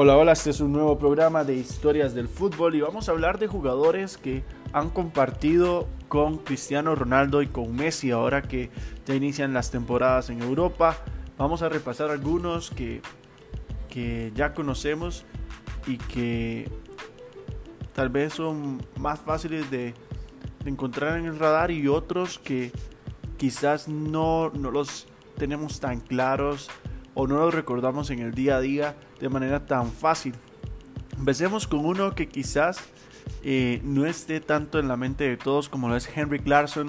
Hola, hola, este es un nuevo programa de historias del fútbol y vamos a hablar de jugadores que han compartido con Cristiano Ronaldo y con Messi ahora que ya inician las temporadas en Europa. Vamos a repasar algunos que, que ya conocemos y que tal vez son más fáciles de, encontrar en el radar y otros que quizás no, no los tenemos tan claros o no los recordamos en el día a día de manera tan fácil. Empecemos con uno que quizás eh, no esté tanto en la mente de todos como lo es Henrik Larsson,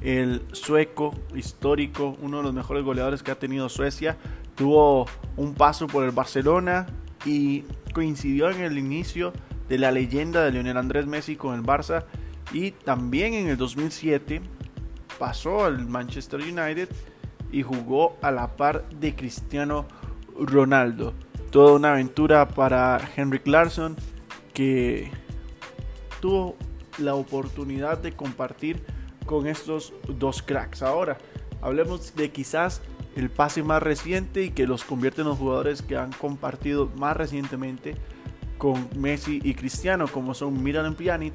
el sueco histórico, uno de los mejores goleadores que ha tenido Suecia. Tuvo un paso por el Barcelona y coincidió en el inicio de la leyenda de Lionel Andrés Messi con el Barça y también en el 2007 pasó al Manchester United y jugó a la par de Cristiano Ronaldo. Toda una aventura para Henrik Larsson que tuvo la oportunidad de compartir con estos dos cracks. Ahora, hablemos de quizás el pase más reciente y que los convierte en los jugadores que han compartido más recientemente con Messi y Cristiano, como son Milan Pjanic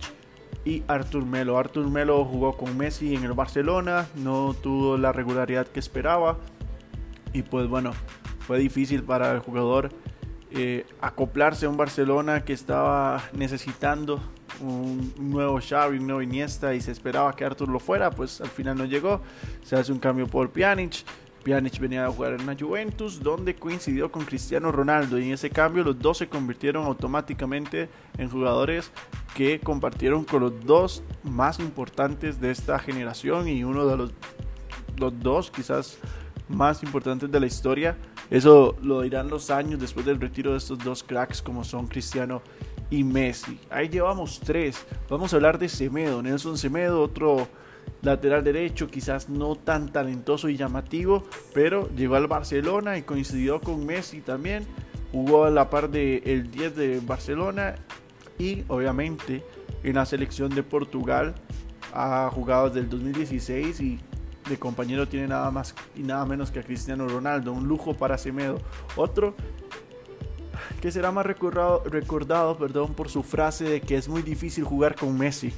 y Artur Melo. Artur Melo jugó con Messi en el Barcelona, no tuvo la regularidad que esperaba y pues bueno, fue difícil para el jugador eh, acoplarse a un Barcelona que estaba necesitando un nuevo Xavi, un nuevo Iniesta y se esperaba que Artur lo fuera, pues al final no llegó. Se hace un cambio por Pjanic. Pjanic venía a jugar en la Juventus, donde coincidió con Cristiano Ronaldo y en ese cambio los dos se convirtieron automáticamente en jugadores que compartieron con los dos más importantes de esta generación y uno de los, los dos quizás más importantes de la historia. Eso lo dirán los años después del retiro de estos dos cracks como son Cristiano y Messi. Ahí llevamos tres. Vamos a hablar de Semedo, Nelson Semedo, otro lateral derecho, quizás no tan talentoso y llamativo, pero llegó al Barcelona y coincidió con Messi también. Jugó a la par del el 10 de Barcelona y obviamente en la selección de Portugal ha jugado desde el 2016 y de compañero tiene nada más y nada menos que a Cristiano Ronaldo, un lujo para Semedo. Otro que será más recordado, recordado perdón, por su frase de que es muy difícil jugar con Messi.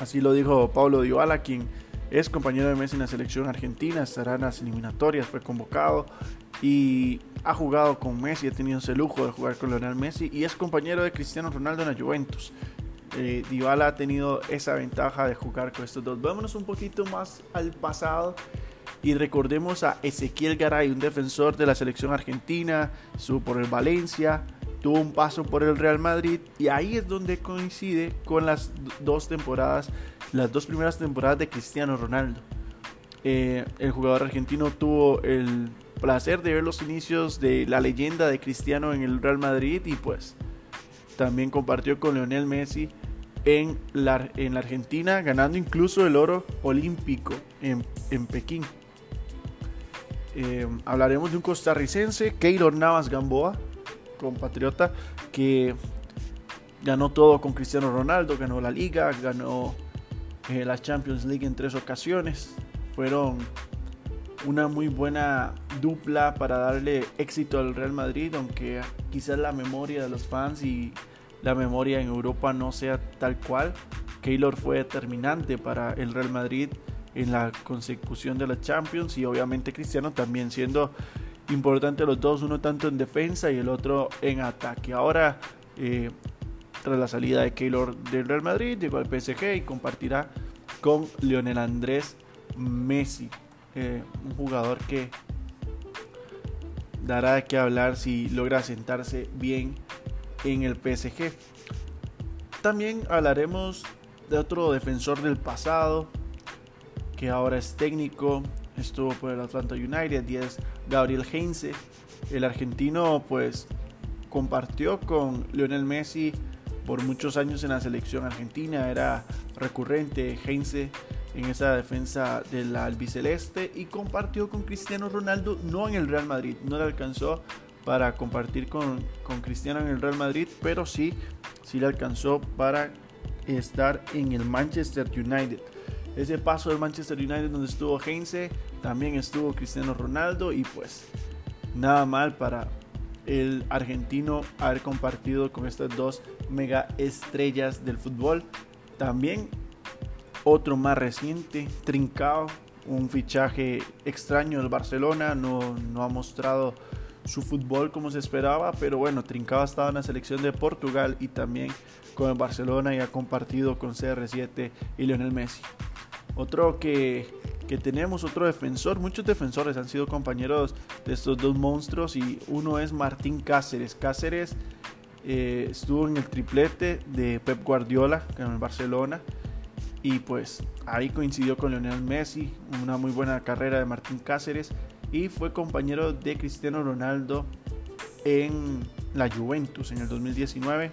Así lo dijo Pablo Dybala, quien es compañero de Messi en la selección argentina, estará en las eliminatorias, fue convocado y ha jugado con Messi, ha tenido ese lujo de jugar con Lionel Messi y es compañero de Cristiano Ronaldo en la Juventus. Eh, ha tenido esa ventaja de jugar con estos dos. Vámonos un poquito más al pasado y recordemos a Ezequiel Garay, un defensor de la selección argentina, estuvo por el Valencia, tuvo un paso por el Real Madrid y ahí es donde coincide con las dos temporadas, las dos primeras temporadas de Cristiano Ronaldo. Eh, el jugador argentino tuvo el placer de ver los inicios de la leyenda de Cristiano en el Real Madrid y pues también compartió con Lionel Messi en la, en la Argentina, ganando incluso el oro olímpico en, en Pekín. Eh, hablaremos de un costarricense, Keylor Navas Gamboa, compatriota, que ganó todo con Cristiano Ronaldo, ganó la liga, ganó eh, la Champions League en tres ocasiones. Fueron una muy buena dupla para darle éxito al Real Madrid, aunque quizás la memoria de los fans y la memoria en Europa no sea tal cual. Keylor fue determinante para el Real Madrid en la consecución de la Champions y obviamente Cristiano también siendo importante los dos, uno tanto en defensa y el otro en ataque. Ahora, eh, tras la salida de Keylor del Real Madrid, llegó al PSG y compartirá con Lionel Andrés Messi, eh, un jugador que dará qué hablar si logra sentarse bien en el PSG. También hablaremos de otro defensor del pasado, que ahora es técnico, estuvo por el Atlanta United y es Gabriel Heinze. El argentino pues compartió con Lionel Messi por muchos años en la selección argentina, era recurrente Heinze en esa defensa del albiceleste y compartió con Cristiano Ronaldo, no en el Real Madrid, no le alcanzó para compartir con, con Cristiano en el Real Madrid, pero sí, sí le alcanzó para estar en el Manchester United ese paso del Manchester United donde estuvo Heinze, también estuvo Cristiano Ronaldo y pues nada mal para el argentino haber compartido con estas dos mega estrellas del fútbol. También otro más reciente, Trincao, un fichaje extraño del Barcelona, no, no ha mostrado su fútbol como se esperaba, pero bueno, Trincao ha estado en la selección de Portugal y también con el Barcelona y ha compartido con CR7 y Lionel Messi. Otro que, que tenemos, otro defensor, muchos defensores han sido compañeros de estos dos monstruos y uno es Martín Cáceres. Cáceres eh, estuvo en el triplete de Pep Guardiola en el Barcelona y pues ahí coincidió con Lionel Messi, una muy buena carrera de Martín Cáceres y fue compañero de Cristiano Ronaldo en la Juventus en el 2019.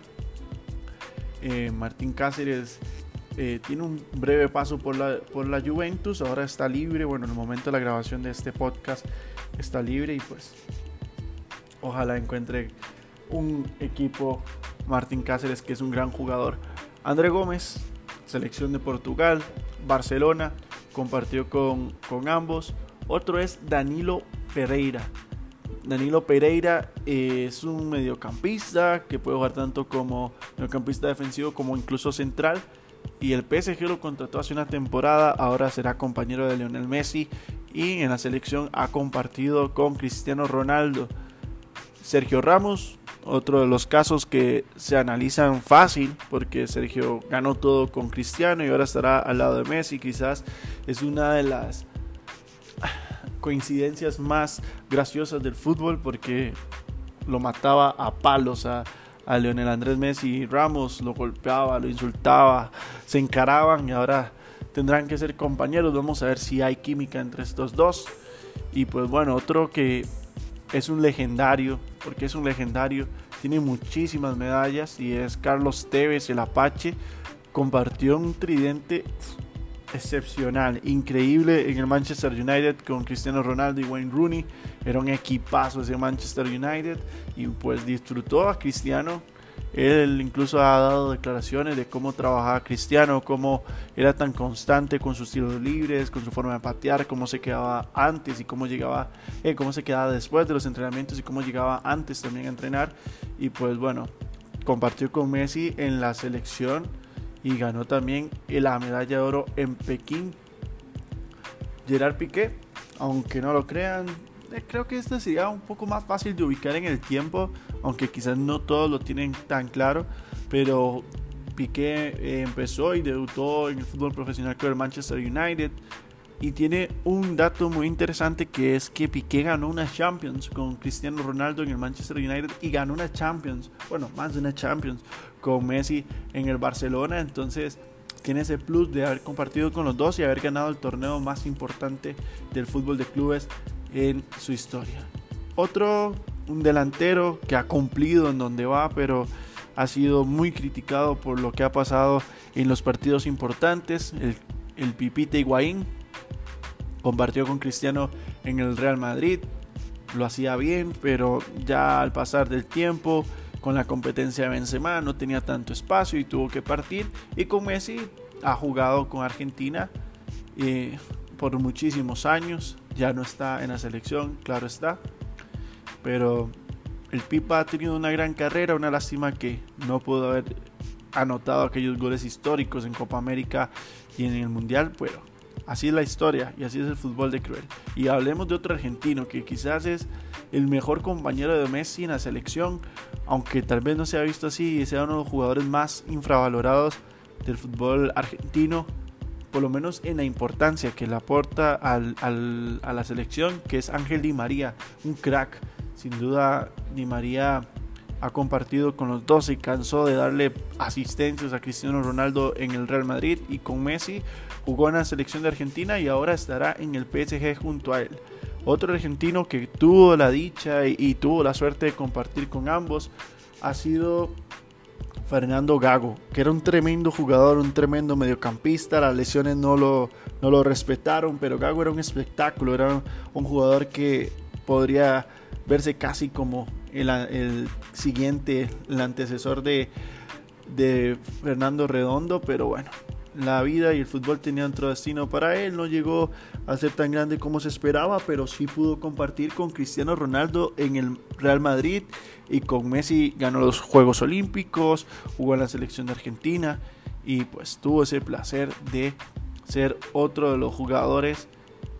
Eh, Martín Cáceres eh, tiene un breve paso por la, por la Juventus, ahora está libre, bueno, en el momento de la grabación de este podcast está libre y pues ojalá encuentre un equipo Martín Cáceres que es un gran jugador. André Gómez, selección de Portugal, Barcelona, compartió con, con ambos. Otro es Danilo Pereira. Danilo Pereira es un mediocampista que puede jugar tanto como mediocampista defensivo como incluso central. Y el PSG lo contrató hace una temporada, ahora será compañero de Lionel Messi y en la selección ha compartido con Cristiano Ronaldo. Sergio Ramos, otro de los casos que se analizan fácil, porque Sergio ganó todo con Cristiano y ahora estará al lado de Messi, quizás es una de las coincidencias más graciosas del fútbol porque lo mataba a palos a, a Leonel Andrés Messi. Ramos lo golpeaba, lo insultaba, se encaraban y ahora tendrán que ser compañeros. Vamos a ver si hay química entre estos dos. Y pues bueno, otro que es un legendario, porque es un legendario, tiene muchísimas medallas y es Carlos Tevez, el Apache. Compartió un tridente excepcional, increíble en el Manchester United con Cristiano Ronaldo y Wayne Rooney. Era un equipazo ese Manchester United y pues disfrutó a Cristiano. Él incluso ha dado declaraciones de cómo trabajaba Cristiano, cómo era tan constante con sus tiros libres, con su forma de patear, cómo se quedaba antes y cómo llegaba, eh, cómo se quedaba después de los entrenamientos y cómo llegaba antes también a entrenar. Y pues bueno, compartió con Messi en la selección y ganó también la medalla de oro en Pekín. Gerard Piqué, aunque no lo crean, eh, creo que este sería un poco más fácil de ubicar en el tiempo, aunque quizás no todos lo tienen tan claro, pero Piqué eh, empezó y debutó en el fútbol profesional con el Manchester United. Y tiene un dato muy interesante que es que Piqué ganó una Champions con Cristiano Ronaldo en el Manchester United y ganó una Champions, bueno, más de una Champions con Messi en el Barcelona. Entonces tiene ese plus de haber compartido con los dos y haber ganado el torneo más importante del fútbol de clubes en su historia. Otro, un delantero que ha cumplido en donde va, pero ha sido muy criticado por lo que ha pasado en los partidos importantes. El, el Pipita Higuaín compartió con Cristiano en el Real Madrid, lo hacía bien, pero ya al pasar del tiempo, con la competencia de Benzema, no tenía tanto espacio y tuvo que partir. Y con Messi ha jugado con Argentina eh, por muchísimos años, ya no está en la selección, claro está, pero el Pipa ha tenido una gran carrera, una lástima que no pudo haber anotado aquellos goles históricos en Copa América y en el Mundial, pero Así es la historia y así es el fútbol de Cruel. Y hablemos de otro argentino que quizás es el mejor compañero de Messi en la selección, aunque tal vez no se ha visto así y sea uno de los jugadores más infravalorados del fútbol argentino, por lo menos en la importancia que le aporta a la selección, que es Ángel Di María, un crack. Sin duda, Di María ha compartido con los dos y cansó de darle asistencias a Cristiano Ronaldo en el Real Madrid y con Messi jugó en la selección de Argentina y ahora estará en el PSG junto a él. Otro argentino que tuvo la dicha y, tuvo la suerte de compartir con ambos ha sido Fernando Gago, que era un tremendo jugador, un tremendo mediocampista. Las lesiones no lo, no lo respetaron, pero Gago era un espectáculo, era un jugador que podría verse casi como el, siguiente, el antecesor de, de Fernando Redondo, pero bueno, la vida y el fútbol tenían otro destino para él. No llegó a ser tan grande como se esperaba, pero sí pudo compartir con Cristiano Ronaldo en el Real Madrid y con Messi ganó los Juegos Olímpicos, jugó en la selección de Argentina y pues tuvo ese placer de ser otro de los jugadores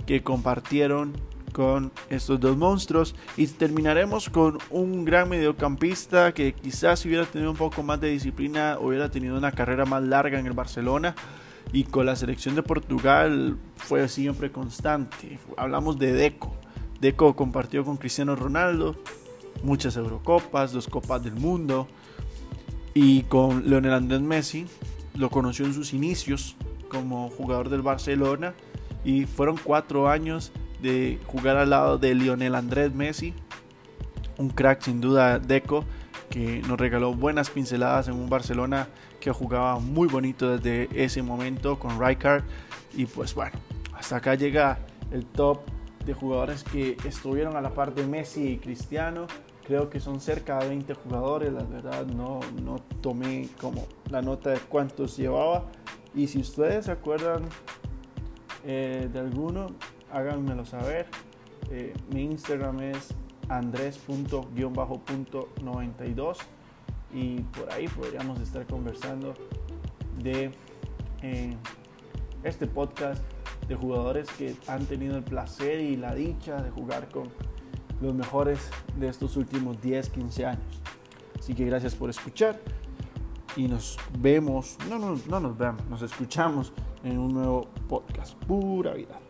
que compartieron con estos dos monstruos y terminaremos con un gran mediocampista que quizás si hubiera tenido un poco más de disciplina hubiera tenido una carrera más larga en el Barcelona y con la selección de Portugal fue siempre constante. Hablamos de Deco. Deco compartió con Cristiano Ronaldo muchas Eurocopas, dos Copas del Mundo y con Leonel Andrés Messi lo conoció en sus inicios como jugador del Barcelona y fueron cuatro años de jugar al lado de Lionel Andrés Messi, un crack sin duda Deco, que nos regaló buenas pinceladas en un Barcelona que jugaba muy bonito desde ese momento con Rijkaard. Y pues bueno, hasta acá llega el top de jugadores que estuvieron a la par de Messi y Cristiano. Creo que son cerca de 20 jugadores, la verdad no, no tomé como la nota de cuántos llevaba. Y si ustedes se acuerdan eh, de alguno, háganmelo saber. Eh, mi Instagram es andres.92 y por ahí podríamos estar conversando de eh, este podcast de jugadores que han tenido el placer y la dicha de jugar con los mejores de estos últimos 10, 15 años. Así que gracias por escuchar y nos vemos, no, no, no nos vemos, nos escuchamos en un nuevo podcast. Pura vida.